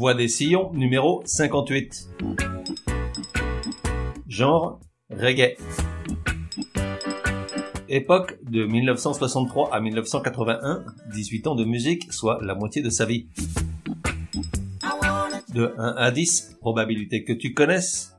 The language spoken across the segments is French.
Voix des sillons, numéro 58. Genre, reggae. Époque de 1963 à 1981, 18 ans de musique, soit la moitié de sa vie. De 1 à 10, probabilité que tu connaisses.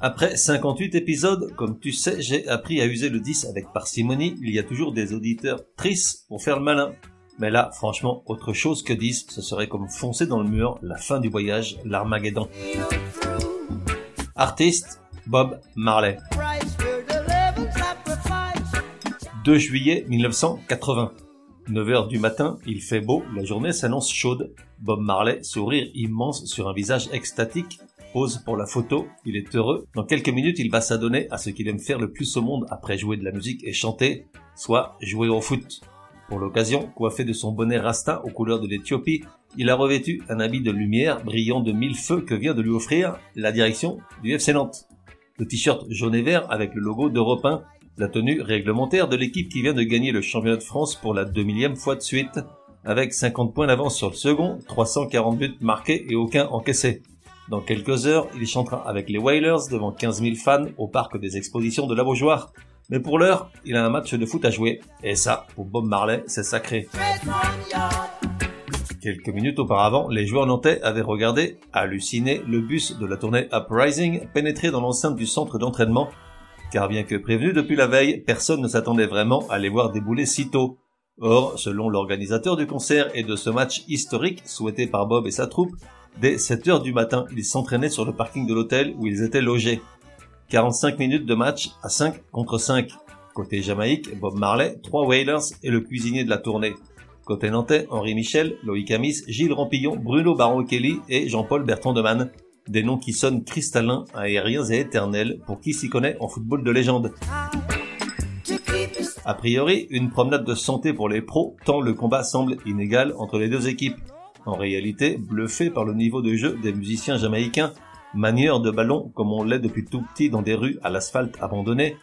Après 58 épisodes, comme tu sais, j'ai appris à user le 10 avec parcimonie, il y a toujours des auditeurs tristes pour faire le malin. Mais là, franchement, autre chose que 10, ce serait comme foncer dans le mur, la fin du voyage, l'Armageddon. Artiste, Bob Marley. 2 juillet 1980. 9h du matin, il fait beau, la journée s'annonce chaude. Bob Marley, sourire immense sur un visage extatique, pose pour la photo, il est heureux. Dans quelques minutes, il va s'adonner à ce qu'il aime faire le plus au monde après jouer de la musique et chanter, soit jouer au foot. Pour l'occasion, coiffé de son bonnet rasta aux couleurs de l'Éthiopie, il a revêtu un habit de lumière brillant de mille feux que vient de lui offrir la direction du FC Nantes. Le t-shirt jaune et vert avec le logo d'Europe 1, la tenue réglementaire de l'équipe qui vient de gagner le championnat de France pour la 2000 fois de suite, avec 50 points d'avance sur le second, 340 buts marqués et aucun encaissé. Dans quelques heures, il chantera avec les Whalers devant 15 000 fans au parc des expositions de la Beaujoire. Mais pour l'heure, il a un match de foot à jouer. Et ça, pour Bob Marley, c'est sacré. Quelques minutes auparavant, les joueurs nantais avaient regardé, halluciné, le bus de la tournée Uprising pénétrer dans l'enceinte du centre d'entraînement. Car bien que prévenu depuis la veille, personne ne s'attendait vraiment à les voir débouler si tôt. Or, selon l'organisateur du concert et de ce match historique souhaité par Bob et sa troupe, dès 7 heures du matin, ils s'entraînaient sur le parking de l'hôtel où ils étaient logés. 45 minutes de match à 5 contre 5. Côté Jamaïque, Bob Marley, trois Whalers et le cuisinier de la tournée. Côté Nantais, Henri Michel, Loïc Amis, Gilles Rampillon, Bruno Baron Kelly et Jean-Paul Bertrand de Man. Des noms qui sonnent cristallins, aériens et éternels pour qui s'y connaît en football de légende. A priori, une promenade de santé pour les pros, tant le combat semble inégal entre les deux équipes. En réalité, bluffé par le niveau de jeu des musiciens jamaïcains, manieurs de ballon comme on l'est depuis tout petit dans des rues à l'asphalte abandonné,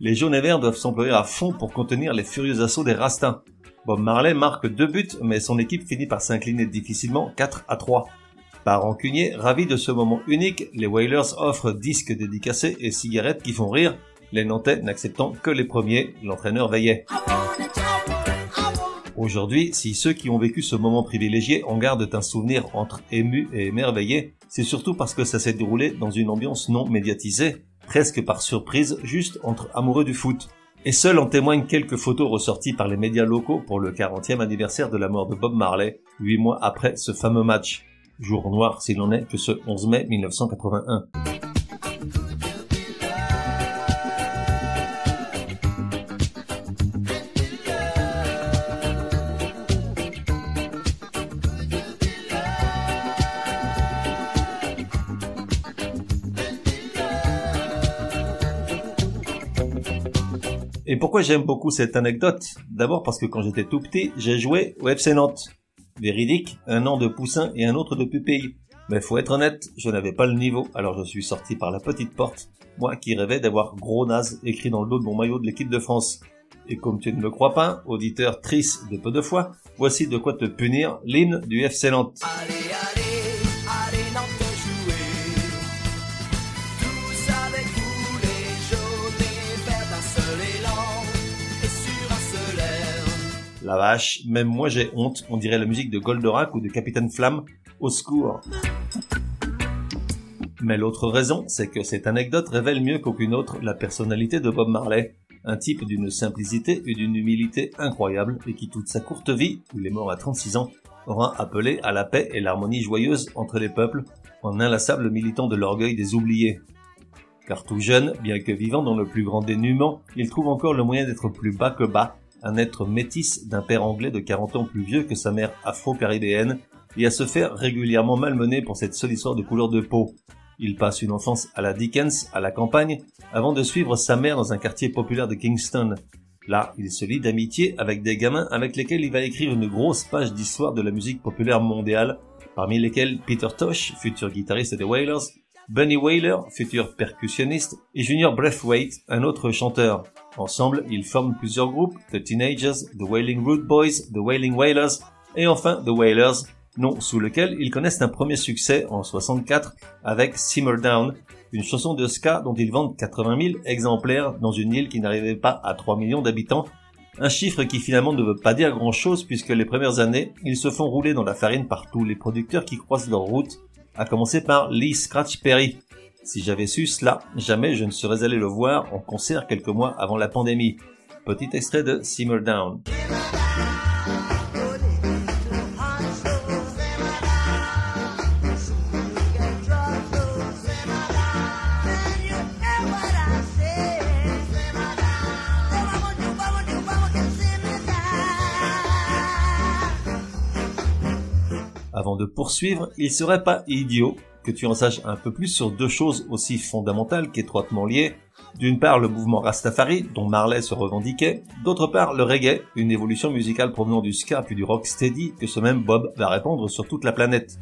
les jaunes et verts doivent s'employer à fond pour contenir les furieux assauts des Rastins. Bob Marley marque deux buts, mais son équipe finit par s'incliner difficilement 4 à 3. Par rancunier, ravi de ce moment unique, les Whalers offrent disques dédicacés et cigarettes qui font rire, les Nantais n'acceptant que les premiers, l'entraîneur veillait. Aujourd'hui, si ceux qui ont vécu ce moment privilégié en gardent un souvenir entre ému et émerveillé, c'est surtout parce que ça s'est déroulé dans une ambiance non médiatisée, presque par surprise, juste entre amoureux du foot. Et seuls en témoignent quelques photos ressorties par les médias locaux pour le 40e anniversaire de la mort de Bob Marley, huit mois après ce fameux match. Jour noir s'il en est que ce 11 mai 1981. Pourquoi j'aime beaucoup cette anecdote? D'abord parce que quand j'étais tout petit, j'ai joué au FC Nantes. Véridique, un an de poussin et un autre de pupille. Mais faut être honnête, je n'avais pas le niveau, alors je suis sorti par la petite porte, moi qui rêvais d'avoir gros naze écrit dans le dos de mon maillot de l'équipe de France. Et comme tu ne me crois pas, auditeur triste de peu de fois, voici de quoi te punir l'hymne du FC Nantes. La vache, même moi j'ai honte, on dirait la musique de Goldorak ou de Capitaine Flamme, au secours. Mais l'autre raison, c'est que cette anecdote révèle mieux qu'aucune autre la personnalité de Bob Marley, un type d'une simplicité et d'une humilité incroyables et qui toute sa courte vie, il est mort à 36 ans, aura appelé à la paix et l'harmonie joyeuse entre les peuples, en inlassable militant de l'orgueil des oubliés. Car tout jeune, bien que vivant dans le plus grand dénuement, il trouve encore le moyen d'être plus bas que bas, un être métis d'un père anglais de 40 ans plus vieux que sa mère afro-caribéenne, et à se faire régulièrement malmener pour cette seule histoire de couleur de peau. Il passe une enfance à la Dickens, à la campagne, avant de suivre sa mère dans un quartier populaire de Kingston. Là, il se lie d'amitié avec des gamins avec lesquels il va écrire une grosse page d'histoire de la musique populaire mondiale, parmi lesquels Peter Tosh, futur guitariste des Wailers, Bunny Wailer, futur percussionniste, et Junior Breathwaite, un autre chanteur. Ensemble, ils forment plusieurs groupes, The Teenagers, The Wailing Root Boys, The Wailing Wailers, et enfin The Wailers, nom sous lequel ils connaissent un premier succès en 64 avec Simmer Down, une chanson de ska dont ils vendent 80 000 exemplaires dans une île qui n'arrivait pas à 3 millions d'habitants, un chiffre qui finalement ne veut pas dire grand chose puisque les premières années, ils se font rouler dans la farine par tous les producteurs qui croisent leur route, à commencer par Lee Scratch Perry. Si j'avais su cela, jamais je ne serais allé le voir en concert quelques mois avant la pandémie. Petit extrait de Simmer Down. Avant de poursuivre, il serait pas idiot que tu en saches un peu plus sur deux choses aussi fondamentales qu'étroitement liées. D'une part, le mouvement Rastafari, dont Marley se revendiquait. D'autre part, le reggae, une évolution musicale provenant du ska puis du rock steady que ce même Bob va répandre sur toute la planète.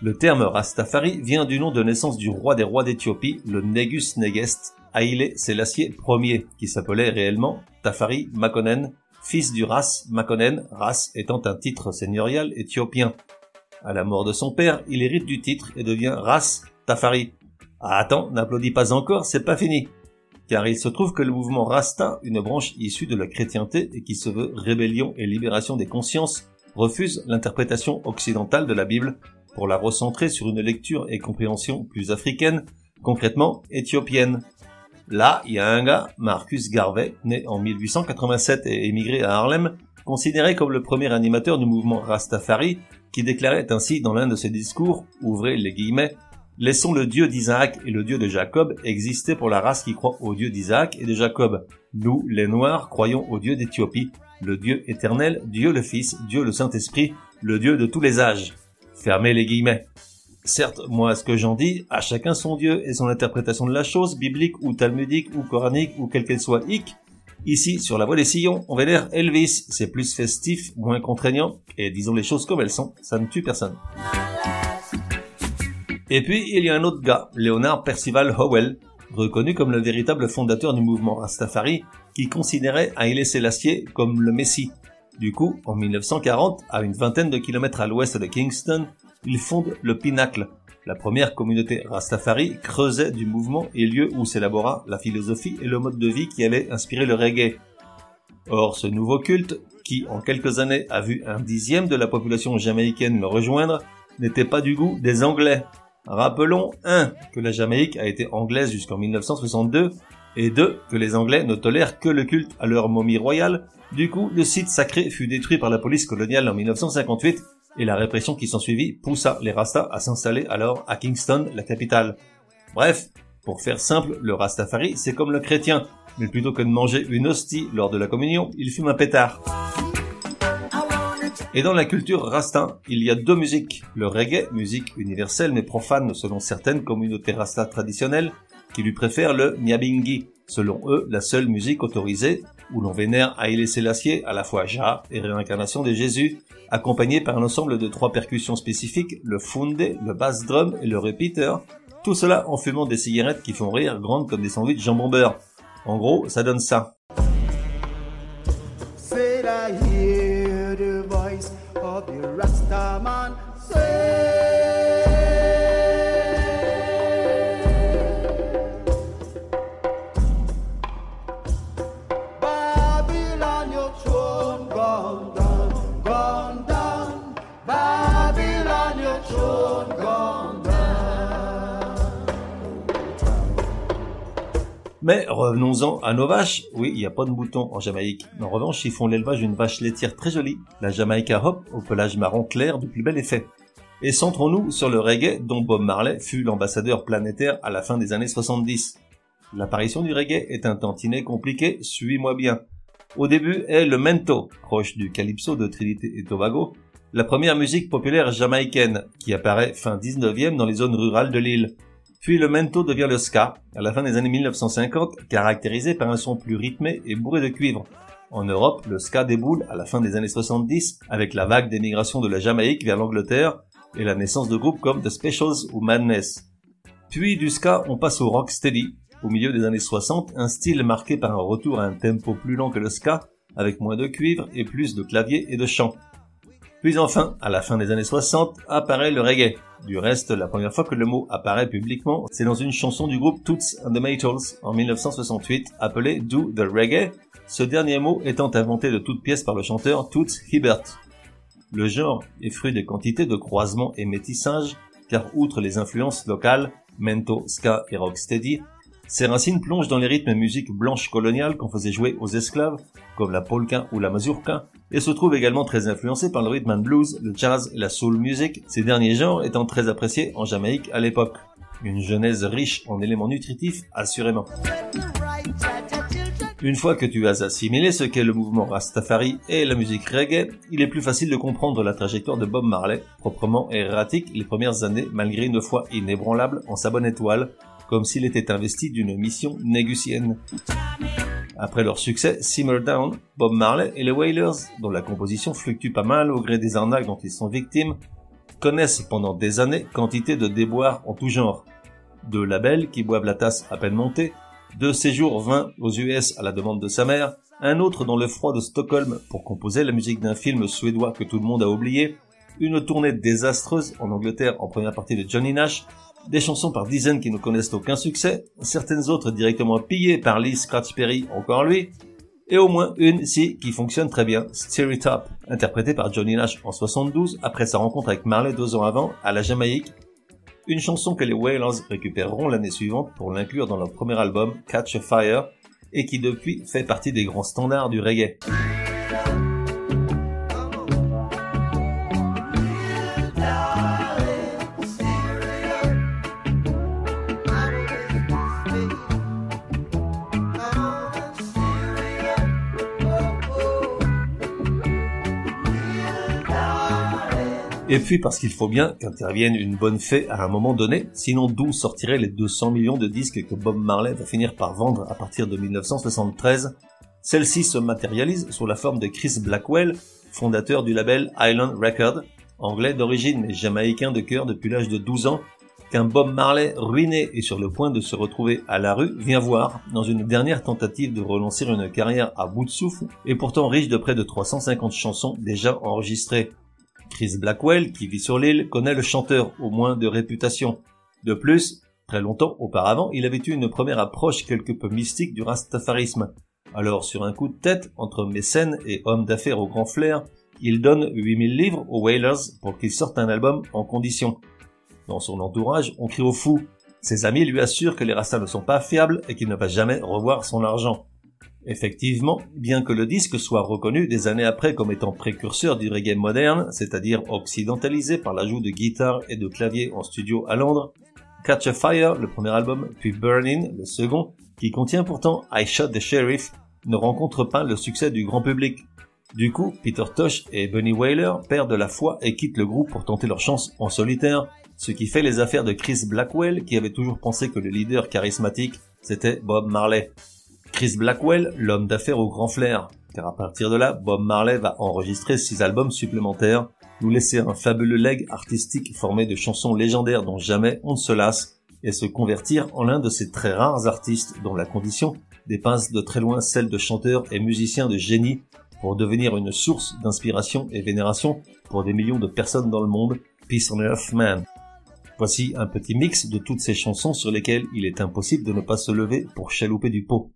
Le terme Rastafari vient du nom de naissance du roi des rois d'Éthiopie, le Negus Negest, Haile Selassie Ier, qui s'appelait réellement Tafari Makonnen, fils du Ras Makonnen, Ras étant un titre seigneurial éthiopien. À la mort de son père, il hérite du titre et devient Ras Tafari. Ah, attends, n'applaudis pas encore, c'est pas fini. Car il se trouve que le mouvement Rasta, une branche issue de la chrétienté et qui se veut rébellion et libération des consciences, refuse l'interprétation occidentale de la Bible pour la recentrer sur une lecture et compréhension plus africaine, concrètement éthiopienne. Là, il y a un gars, Marcus Garvey, né en 1887 et émigré à Harlem, considéré comme le premier animateur du mouvement Rastafari, qui déclarait ainsi dans l'un de ses discours, ouvrez les guillemets, Laissons le Dieu d'Isaac et le Dieu de Jacob exister pour la race qui croit au Dieu d'Isaac et de Jacob. Nous, les Noirs, croyons au Dieu d'Éthiopie, le Dieu éternel, Dieu le Fils, Dieu le Saint-Esprit, le Dieu de tous les âges. Fermez les guillemets. Certes, moi, ce que j'en dis, à chacun son Dieu et son interprétation de la chose, biblique ou talmudique ou coranique ou quelle qu'elle soit hic. Ici, sur la voie des sillons, on vénère Elvis, c'est plus festif, moins contraignant, et disons les choses comme elles sont, ça ne tue personne. Et puis, il y a un autre gars, Leonard Percival Howell, reconnu comme le véritable fondateur du mouvement Rastafari, qui considérait Haile Selassie comme le Messie. Du coup, en 1940, à une vingtaine de kilomètres à l'ouest de Kingston, il fonde le Pinacle, la première communauté Rastafari creusait du mouvement et lieu où s'élabora la philosophie et le mode de vie qui allait inspirer le reggae. Or, ce nouveau culte, qui en quelques années a vu un dixième de la population jamaïcaine le rejoindre, n'était pas du goût des Anglais. Rappelons 1. que la Jamaïque a été anglaise jusqu'en 1962 et 2. que les Anglais ne tolèrent que le culte à leur momie royale. Du coup, le site sacré fut détruit par la police coloniale en 1958 et la répression qui s'ensuivit poussa les Rastas à s'installer alors à Kingston, la capitale. Bref, pour faire simple, le Rastafari, c'est comme le chrétien, mais plutôt que de manger une hostie lors de la communion, il fume un pétard. Et dans la culture rasta, il y a deux musiques. Le reggae, musique universelle mais profane selon certaines communautés rasta traditionnelles, qui lui préfèrent le nyabingi, selon eux la seule musique autorisée, où l'on vénère Haile Selassie, à la fois Jah et réincarnation de Jésus, accompagné par un ensemble de trois percussions spécifiques, le funde, le bass drum et le repeater, tout cela en fumant des cigarettes qui font rire grandes comme des sandwichs jambon beurre. En gros, ça donne ça. Mais revenons-en à nos vaches. Oui, il n'y a pas de moutons en Jamaïque. En revanche, ils font l'élevage d'une vache laitière très jolie, la Jamaica Hop, au pelage marron clair du plus bel effet. Et centrons-nous sur le reggae dont Bob Marley fut l'ambassadeur planétaire à la fin des années 70. L'apparition du reggae est un tantinet compliqué, suis-moi bien. Au début est le mento, proche du calypso de Trinité et Tobago, la première musique populaire jamaïcaine, qui apparaît fin 19e dans les zones rurales de l'île. Puis le mento devient le ska, à la fin des années 1950, caractérisé par un son plus rythmé et bourré de cuivre. En Europe, le ska déboule à la fin des années 70 avec la vague d'émigration de la Jamaïque vers l'Angleterre et la naissance de groupes comme The Specials ou Madness. Puis du ska, on passe au rock steady, au milieu des années 60, un style marqué par un retour à un tempo plus lent que le ska, avec moins de cuivre et plus de clavier et de chant. Puis enfin, à la fin des années 60, apparaît le reggae. Du reste, la première fois que le mot apparaît publiquement, c'est dans une chanson du groupe Toots and the Maytals en 1968 appelée Do the Reggae, ce dernier mot étant inventé de toutes pièces par le chanteur Toots Hibbert. Le genre est fruit de quantités de croisements et métissages, car outre les influences locales, mento, ska et rocksteady, ses racines plongent dans les rythmes musiques blanches coloniales qu'on faisait jouer aux esclaves, comme la polka ou la mazurka, et se trouve également très influencé par le rhythm and blues, le jazz et la soul music, ces derniers genres étant très appréciés en Jamaïque à l'époque. Une genèse riche en éléments nutritifs, assurément. Une fois que tu as assimilé ce qu'est le mouvement Rastafari et la musique reggae, il est plus facile de comprendre la trajectoire de Bob Marley, proprement erratique les premières années malgré une foi inébranlable en sa bonne étoile, comme s'il était investi d'une mission négusienne. Après leur succès, Simmer Down, Bob Marley et les Wailers, dont la composition fluctue pas mal au gré des arnaques dont ils sont victimes, connaissent pendant des années quantité de déboires en tout genre. De labels qui boivent la tasse à peine montée, deux séjours 20 aux US à la demande de sa mère, un autre dans le froid de Stockholm pour composer la musique d'un film suédois que tout le monde a oublié, une tournée désastreuse en Angleterre en première partie de Johnny Nash, des chansons par dizaines qui ne connaissent aucun succès, certaines autres directement pillées par Lee Scratch Perry, encore lui, et au moins une, si, qui fonctionne très bien, Steer It Up, interprétée par Johnny Nash en 72 après sa rencontre avec Marley deux ans avant à la Jamaïque une chanson que les Wailers récupéreront l'année suivante pour l'inclure dans leur premier album Catch a Fire et qui depuis fait partie des grands standards du reggae. Et puis parce qu'il faut bien qu'intervienne une bonne fée à un moment donné, sinon d'où sortiraient les 200 millions de disques que Bob Marley va finir par vendre à partir de 1973 Celle-ci se matérialise sous la forme de Chris Blackwell, fondateur du label Island Record, anglais d'origine mais jamaïcain de cœur depuis l'âge de 12 ans, qu'un Bob Marley ruiné et sur le point de se retrouver à la rue vient voir dans une dernière tentative de relancer une carrière à bout de souffle et pourtant riche de près de 350 chansons déjà enregistrées. Chris Blackwell, qui vit sur l'île, connaît le chanteur, au moins de réputation. De plus, très longtemps auparavant, il avait eu une première approche quelque peu mystique du rastafarisme. Alors, sur un coup de tête, entre mécène et homme d'affaires au grand flair, il donne 8000 livres aux Wailers pour qu'ils sortent un album en condition. Dans son entourage, on crie au fou. Ses amis lui assurent que les rastas ne sont pas fiables et qu'il ne va jamais revoir son argent. Effectivement, bien que le disque soit reconnu des années après comme étant précurseur du reggae moderne, c'est-à-dire occidentalisé par l'ajout de guitares et de claviers en studio à Londres, Catch a Fire, le premier album, puis Burning, le second, qui contient pourtant I Shot the Sheriff, ne rencontre pas le succès du grand public. Du coup, Peter Tosh et Bunny Wailer perdent la foi et quittent le groupe pour tenter leur chance en solitaire, ce qui fait les affaires de Chris Blackwell qui avait toujours pensé que le leader charismatique c'était Bob Marley. Chris Blackwell, l'homme d'affaires au grand flair, car à partir de là, Bob Marley va enregistrer six albums supplémentaires, nous laisser un fabuleux leg artistique formé de chansons légendaires dont jamais on ne se lasse, et se convertir en l'un de ces très rares artistes dont la condition dépasse de très loin celle de chanteurs et musiciens de génie pour devenir une source d'inspiration et vénération pour des millions de personnes dans le monde, Peace on Earth Man. Voici un petit mix de toutes ces chansons sur lesquelles il est impossible de ne pas se lever pour chalouper du pot.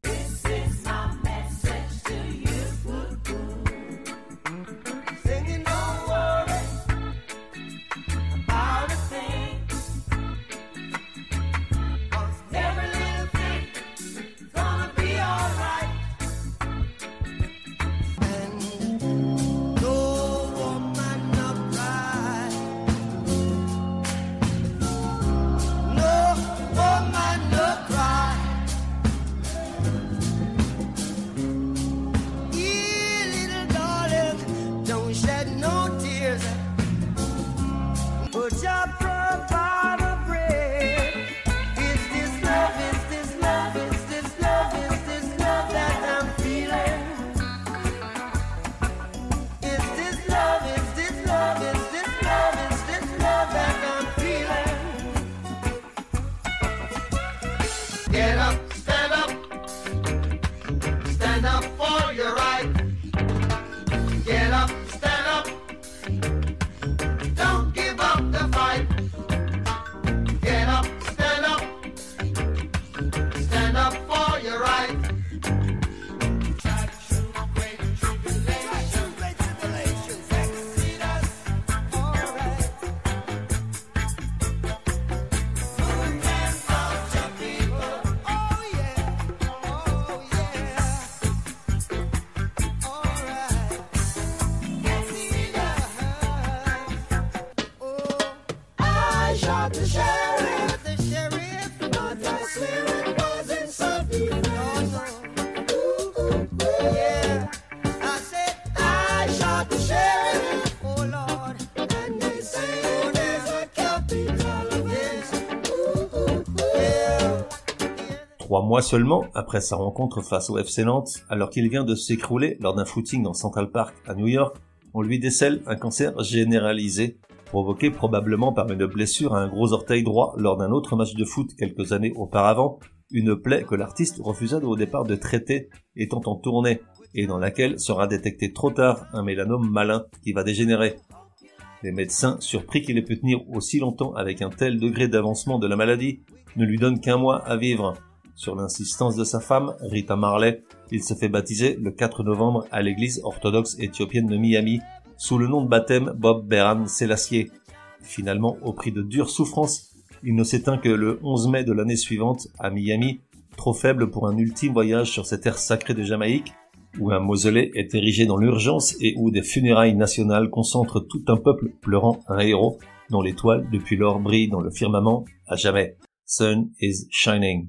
Mois seulement après sa rencontre face au FC Nantes, alors qu'il vient de s'écrouler lors d'un footing dans Central Park à New York, on lui décèle un cancer généralisé, provoqué probablement par une blessure à un gros orteil droit lors d'un autre match de foot quelques années auparavant, une plaie que l'artiste refusa au départ de traiter étant en tournée et dans laquelle sera détecté trop tard un mélanome malin qui va dégénérer. Les médecins, surpris qu'il ait pu tenir aussi longtemps avec un tel degré d'avancement de la maladie, ne lui donnent qu'un mois à vivre. Sur l'insistance de sa femme, Rita Marley, il se fait baptiser le 4 novembre à l'église orthodoxe éthiopienne de Miami, sous le nom de baptême Bob Beran Selassie. Finalement, au prix de dures souffrances, il ne s'éteint que le 11 mai de l'année suivante à Miami, trop faible pour un ultime voyage sur cette terre sacrée de Jamaïque, où un mausolée est érigé dans l'urgence et où des funérailles nationales concentrent tout un peuple pleurant un héros dont l'étoile depuis lors brille dans le firmament à jamais. Sun is shining.